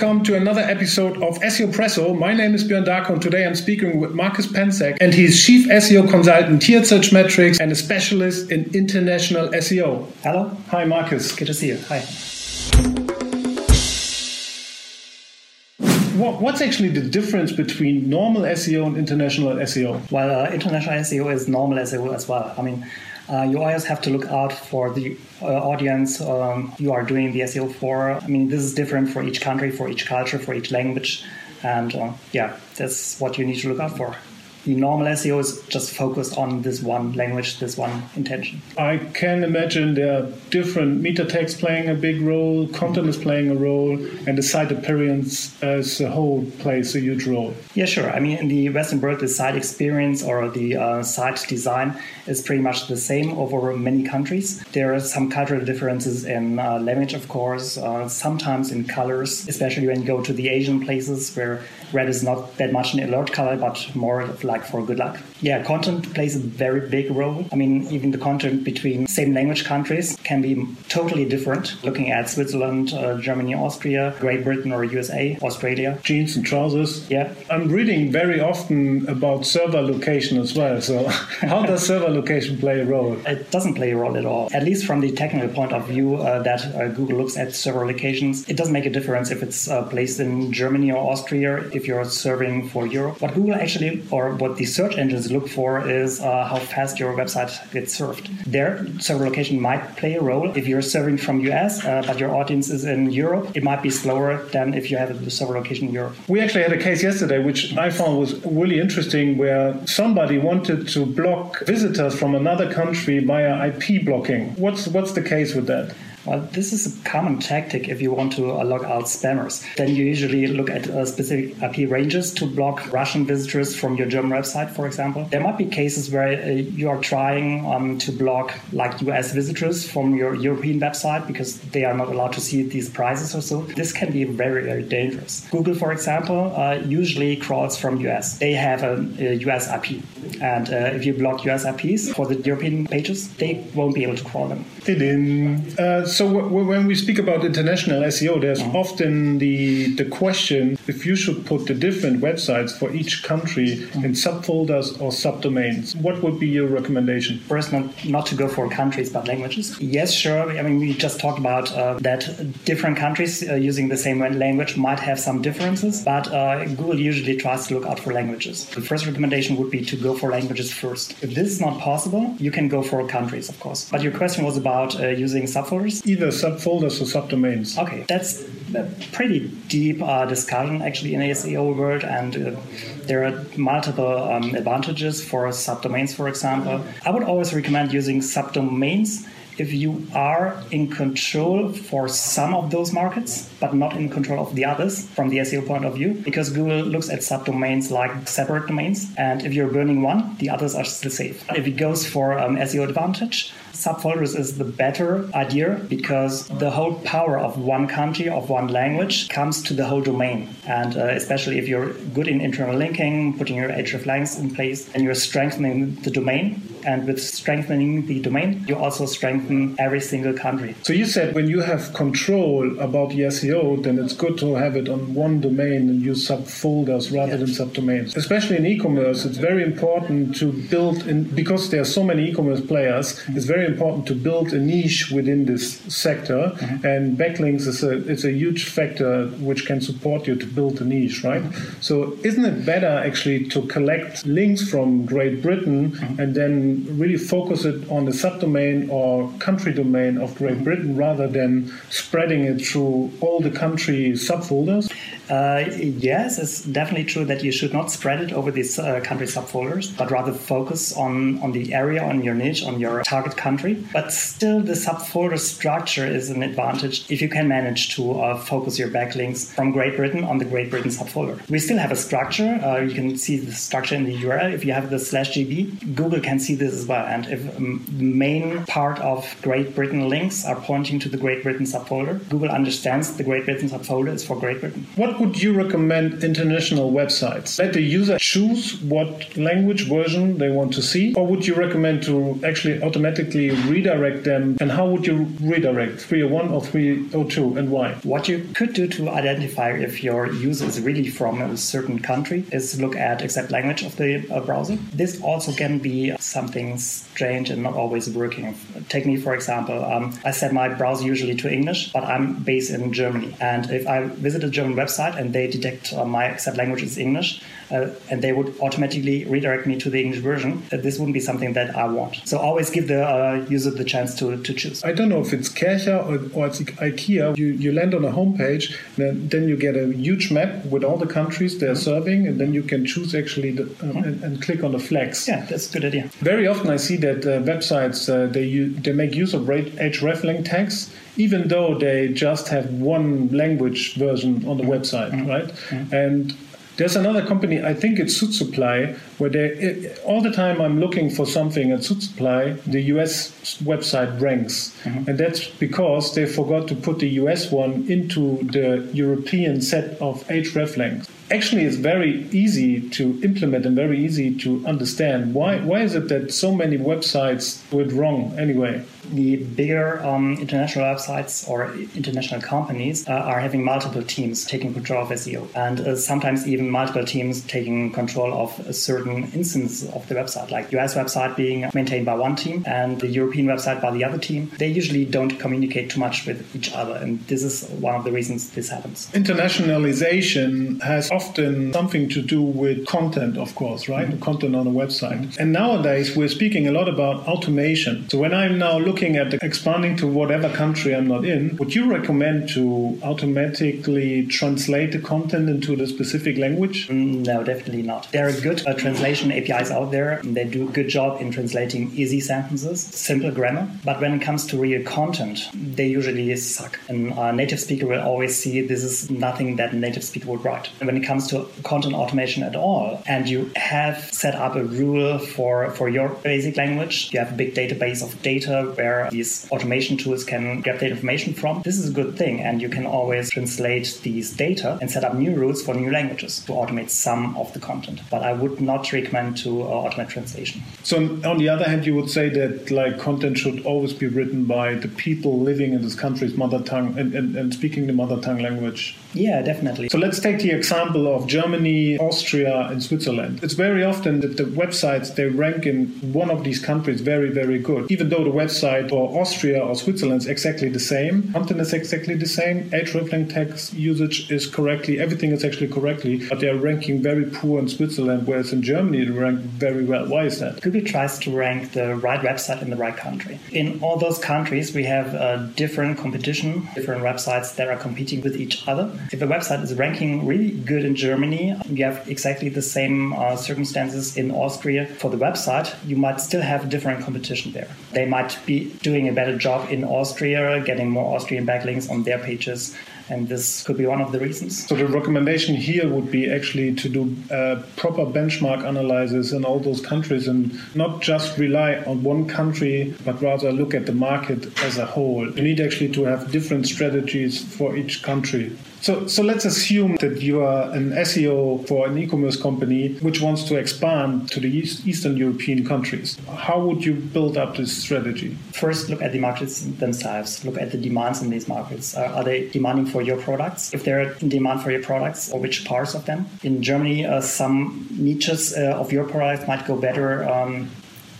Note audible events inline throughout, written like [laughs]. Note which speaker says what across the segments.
Speaker 1: welcome to another episode of SEO Presso. My name is Björn Darko and today I'm speaking with Marcus Pentzek and he's Chief SEO Consultant Tiered Searchmetrics and a specialist in international SEO.
Speaker 2: Hello.
Speaker 1: Hi Marcus.
Speaker 2: Good to see you. Hi.
Speaker 1: What's actually the difference between normal SEO and international SEO?
Speaker 2: Well, uh, international SEO is normal SEO as well. I mean, uh, you always have to look out for the uh, audience um, you are doing the SEO for. I mean, this is different for each country, for each culture, for each language. And uh, yeah, that's what you need to look out for the normal SEO is just focused on this one language, this one intention.
Speaker 1: I can imagine there are different meta tags playing a big role, content is playing a role, and the site appearance as a whole plays a huge role.
Speaker 2: Yeah, sure. I mean, in the Western world, the site experience or the uh, site design is pretty much the same over many countries. There are some cultural differences in uh, language, of course, uh, sometimes in colors, especially when you go to the Asian places where red is not that much an alert color, but more like for good luck. Yeah, content plays a very big role. I mean, even the content between same language countries can be totally different. Looking at Switzerland, uh, Germany, Austria, Great Britain or USA, Australia.
Speaker 1: Jeans and trousers.
Speaker 2: Yeah.
Speaker 1: I'm reading very often about server location as well. So, [laughs] how does server location play a role?
Speaker 2: It doesn't play a role at all. At least from the technical point of view uh, that uh, Google looks at server locations, it doesn't make a difference if it's uh, placed in Germany or Austria if you're serving for Europe. What Google actually, or what the search engines look for, is uh, how fast your website gets served. Their server location might play a role. If you're serving from US, uh, but your audience is in Europe, it might be slower than if you have a server location in Europe.
Speaker 1: We actually had a case yesterday, which I found was really interesting, where somebody wanted to block visitors from another country via IP blocking. What's what's the case with that?
Speaker 2: Well, this is a common tactic if you want to uh, log out spammers. Then you usually look at uh, specific IP ranges to block Russian visitors from your German website, for example. There might be cases where uh, you are trying um, to block like US visitors from your European website because they are not allowed to see these prices or so. This can be very, very dangerous. Google, for example, uh, usually crawls from US. They have a, a US IP. And uh, if you block US IPs for the European pages, they won't be able to crawl them.
Speaker 1: In. Uh, so w- when we speak about international SEO, there's mm-hmm. often the the question if you should put the different websites for each country mm-hmm. in subfolders or subdomains. What would be your recommendation?
Speaker 2: First, not, not to go for countries but languages. Yes, sure. I mean, we just talked about uh, that different countries uh, using the same language might have some differences, but uh, Google usually tries to look out for languages. The first recommendation would be to go for languages first. If this is not possible, you can go for countries, of course. But your question was about uh, using subfolders
Speaker 1: either subfolders or subdomains.
Speaker 2: Okay, that's a pretty deep uh, discussion actually in the SEO world, and uh, there are multiple um, advantages for subdomains, for example. I would always recommend using subdomains if you are in control for some of those markets, but not in control of the others from the SEO point of view, because Google looks at subdomains like separate domains. And if you're burning one, the others are still safe. If it goes for um, SEO advantage, subfolders is the better idea because the whole power of one country, of one language, comes to the whole domain. And uh, especially if you're good in internal linking, putting your hreflangs in place, and you're strengthening the domain. And with strengthening the domain, you also strengthen every single country.
Speaker 1: So you said when you have control about the SEO, then it's good to have it on one domain and use subfolders rather than subdomains. Especially in e-commerce, it's very important to build in because there are so many e-commerce players. It's very important to build a niche within this sector, mm-hmm. and backlinks is a it's a huge factor which can support you to build a niche, right? Mm-hmm. So isn't it better actually to collect links from Great Britain mm-hmm. and then really focus it on the subdomain or country domain of Great mm-hmm. Britain rather than spreading it through all the country subfolders?
Speaker 2: Uh, yes, it's definitely true that you should not spread it over these uh, country subfolders, but rather focus on, on the area, on your niche, on your target country. But still, the subfolder structure is an advantage if you can manage to uh, focus your backlinks from Great Britain on the Great Britain subfolder. We still have a structure. Uh, you can see the structure in the URL. If you have the slash GB, Google can see this as well. And if um, the main part of Great Britain links are pointing to the Great Britain subfolder, Google understands the Great Britain subfolder is for Great Britain.
Speaker 1: What would you recommend international websites? Let the user choose what language version they want to see, or would you recommend to actually automatically redirect them? And how would you redirect 301 or 302 and why?
Speaker 2: What you could do to identify if your user is really from a certain country is look at exact language of the uh, browser. This also can be something strange and not always working. Take me, for example, um, I set my browser usually to English, but I'm based in Germany. And if I visit a German website and they detect uh, my exact language is English, uh, and they would automatically redirect me to the English version, uh, this wouldn't be something that I want. So always give the uh, user the chance to, to choose.
Speaker 1: I don't know if it's Kärcher or, or it's IKEA. You, you land on a homepage, then, then you get a huge map with all the countries they're mm-hmm. serving, and then you can choose actually the, um, mm-hmm. and, and, click on the flags.
Speaker 2: Yeah, that's a good idea.
Speaker 1: Very often I see that uh, websites uh, they they make use of hreflang tags even though they just have one language version on the mm-hmm. website, mm-hmm. right? Mm-hmm. And there's another company, I think it's Suitsupply, where they all the time I'm looking for something at Suitsupply, the US website ranks, mm-hmm. and that's because they forgot to put the US one into the European set of hreflangs actually it's very easy to implement and very easy to understand. Why, why is it that so many websites do it wrong anyway?
Speaker 2: The bigger um, international websites or international companies uh, are having multiple teams taking control of SEO, and uh, sometimes even multiple teams taking control of a certain instance of the website, like US website being maintained by one team and the European website by the other team. They usually don't communicate too much with each other, and this is one of the reasons this happens.
Speaker 1: Internationalization has often something to do with content, of course, right? Mm-hmm. Content on a website. And nowadays, we're speaking a lot about automation. So when I'm now looking at expanding to whatever country I'm not in, would you recommend to automatically translate the content into the specific language?
Speaker 2: Mm, no, definitely not. There are good uh, translation APIs out there. And they do a good job in translating easy sentences, simple grammar. But when it comes to real content, they usually suck. And a native speaker will always see this is nothing that a native speaker would write. And when it comes to content automation at all, and you have set up a rule for, for your basic language, you have a big database of data where these automation tools can get the information from, this is a good thing. And you can always translate these data and set up new rules for new languages to automate some of the content. But I would not recommend to uh, automate translation.
Speaker 1: So on the other hand, you would say that like content should always be written by the people living in this country's mother tongue and, and, and speaking the mother tongue language.
Speaker 2: Yeah, definitely.
Speaker 1: So let's take the example of Germany, Austria, and Switzerland. It's very often that the websites they rank in one of these countries very, very good, even though the website for Austria or Switzerland is exactly the same. Content is exactly the same. hreflang text usage is correctly. Everything is actually correctly, but they are ranking very poor in Switzerland, whereas in Germany they rank very well. Why is that?
Speaker 2: Google tries to rank the right website in the right country. In all those countries, we have different competition, different websites that are competing with each other. If a website is ranking really good in Germany, you have exactly the same uh, circumstances in Austria for the website, you might still have different competition there. They might be doing a better job in Austria, getting more Austrian backlinks on their pages and this could be one of the reasons.
Speaker 1: So the recommendation here would be actually to do uh, proper benchmark analysis in all those countries and not just rely on one country, but rather look at the market as a whole. You need actually to have different strategies for each country. So, so let's assume that you are an SEO for an e-commerce company which wants to expand to the East, Eastern European countries. How would you build up this strategy?
Speaker 2: First, look at the markets themselves. Look at the demands in these markets. Are they demanding for your products? If they're in demand for your products, or which parts of them? In Germany, uh, some niches uh, of your products might go better um,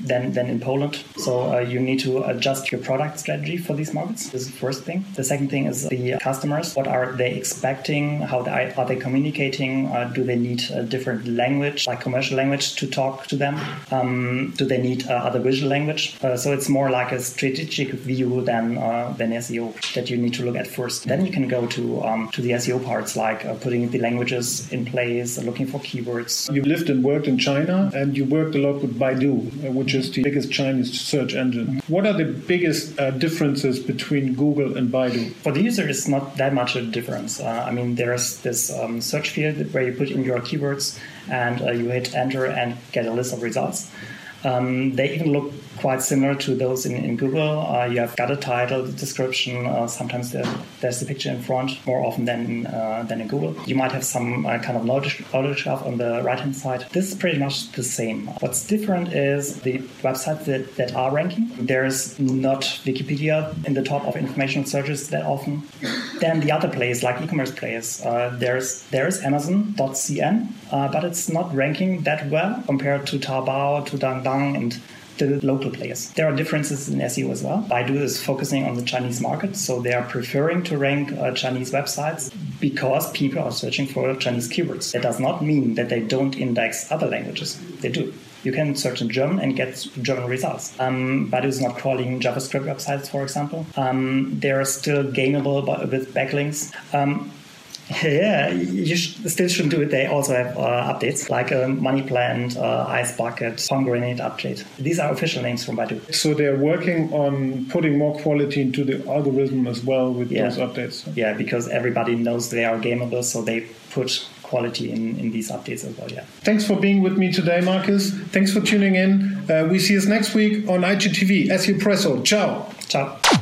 Speaker 2: than, than in Poland. So uh, you need to adjust your product strategy for these markets. This is the first thing. The second thing is the customers. What are they expecting? How they, are they communicating? Uh, do they need a different language, like commercial language, to talk to them? Um, do they need uh, other visual language? Uh, so it's more like a strategic view than uh, than SEO that you need to look at first. Then you can go to um, to the SEO parts, like uh, putting the languages in place, looking for keywords.
Speaker 1: You lived and worked in China, and you worked a lot with Baidu, which is the biggest Chinese search engine. What are the biggest uh, differences between Google and Baidu?
Speaker 2: For the user, it's not that much of a difference. Uh, I mean, there's this um, search field where you put in your keywords and uh, you hit enter and get a list of results. Um, they even look quite similar to those in, in Google. Uh, you have got a title, the description. Uh, sometimes there, there's the picture in front more often than uh, than in Google. You might have some uh, kind of knowledge, knowledge graph on the right hand side. This is pretty much the same. What's different is the websites that, that are ranking. There's not Wikipedia in the top of information searches that often. Then the other players, like e-commerce players, uh, there's there's Amazon.cn, uh, but it's not ranking that well compared to Taobao, to Dangdang, and the local players. There are differences in SEO as well. Baidu is focusing on the Chinese market, so they are preferring to rank uh, Chinese websites because people are searching for Chinese keywords. That does not mean that they don't index other languages. They do. You can search in German and get German results. Um, Baidu is not crawling JavaScript websites, for example. Um, they're still gainable with backlinks. Um, [laughs] yeah, you sh- still shouldn't do it. They also have uh, updates like a Money Plant, uh, Ice Bucket, Pomegranate update. These are official names from Baidu.
Speaker 1: So they're working on putting more quality into the algorithm as well with
Speaker 2: yeah.
Speaker 1: those updates.
Speaker 2: Yeah, because everybody knows they are gameable, so they put quality in, in these updates as well. Yeah.
Speaker 1: Thanks for being with me today, Marcus. Thanks for tuning in. Uh, we see us next week on IGTV. SEO Presso. Ciao.
Speaker 2: Ciao.